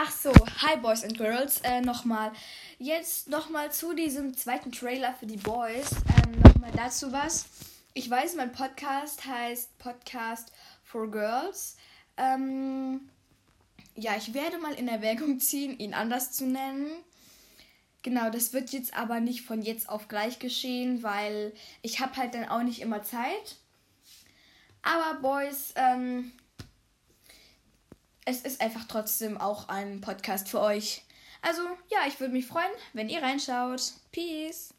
Ach so, hi Boys and Girls, äh, nochmal. Jetzt nochmal zu diesem zweiten Trailer für die Boys. Ähm, nochmal dazu was. Ich weiß, mein Podcast heißt Podcast for Girls. Ähm, ja, ich werde mal in Erwägung ziehen, ihn anders zu nennen. Genau, das wird jetzt aber nicht von jetzt auf gleich geschehen, weil ich habe halt dann auch nicht immer Zeit. Aber Boys, ähm, es ist einfach trotzdem auch ein Podcast für euch. Also ja, ich würde mich freuen, wenn ihr reinschaut. Peace.